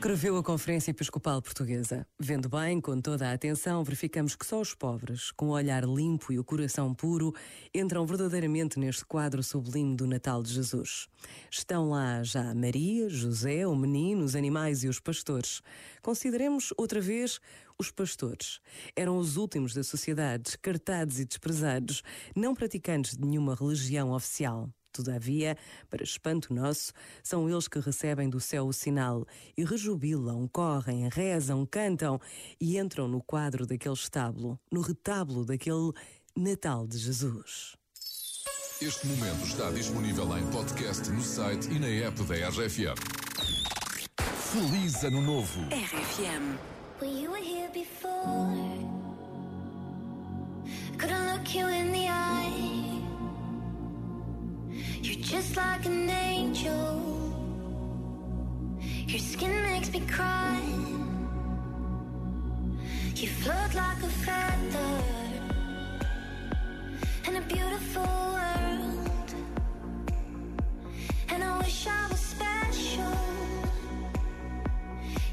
Escreveu a Conferência Episcopal Portuguesa. Vendo bem, com toda a atenção, verificamos que só os pobres, com o olhar limpo e o coração puro, entram verdadeiramente neste quadro sublime do Natal de Jesus. Estão lá já Maria, José, o menino, os animais e os pastores. Consideremos outra vez os pastores. Eram os últimos da sociedade, descartados e desprezados, não praticantes de nenhuma religião oficial. Todavia, para espanto nosso, são eles que recebem do céu o sinal e rejubilam, correm, rezam, cantam e entram no quadro daquele estábulo, no retábulo daquele Natal de Jesus. Este momento está disponível em podcast no site e na app da RFM. Feliz Ano Novo! RFM. Well, you were here before. Couldn't look you in just like an angel. Your skin makes me cry. You float like a feather in a beautiful world. And I wish I was special.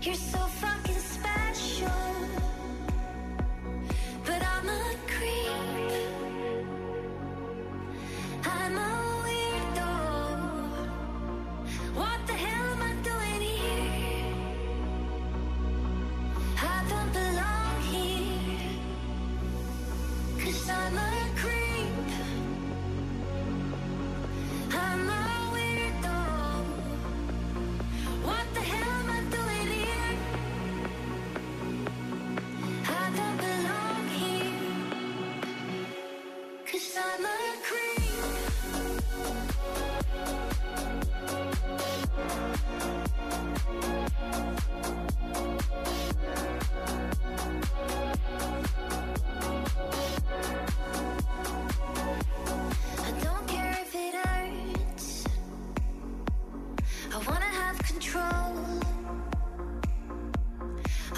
You're so fucking special.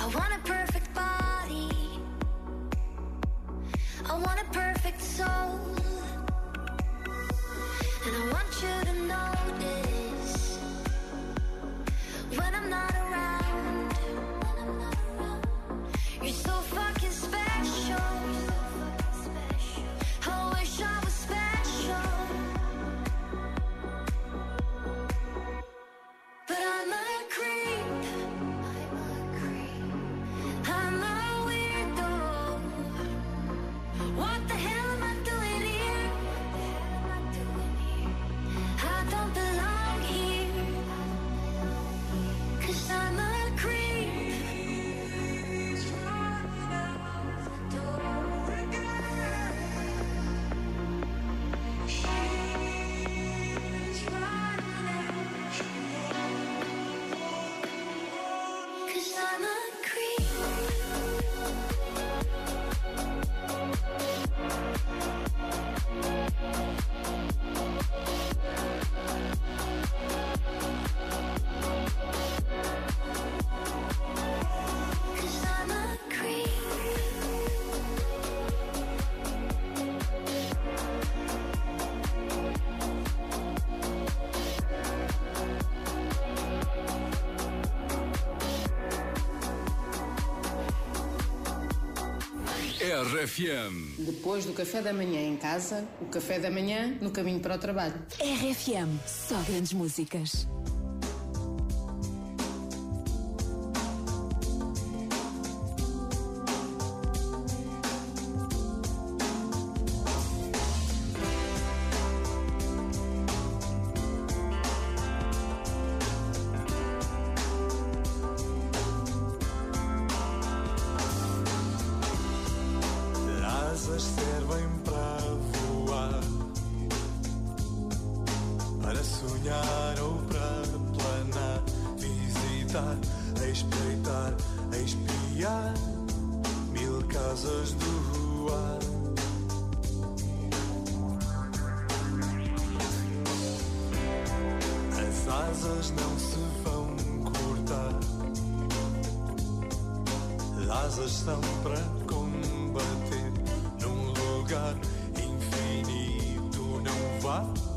I want a perfect soul. RFM. Depois do café da manhã em casa, o café da manhã no caminho para o trabalho. RFM. Só grandes músicas. a espreitar, a espiar mil casas do ar. As asas não se vão cortar, asas são para combater num lugar infinito. Não vá.